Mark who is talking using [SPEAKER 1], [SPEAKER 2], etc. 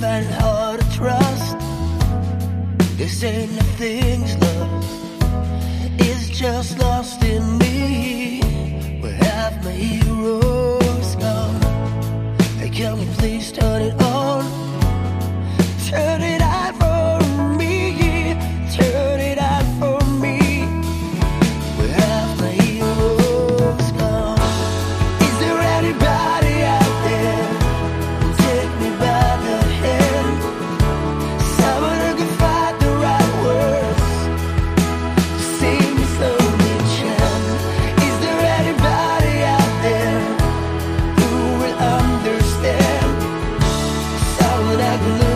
[SPEAKER 1] find hard to trust. This ain't nothing's love. It's just lost in me. Where have my heroes gone? Hey, can we please turn it off? that glue.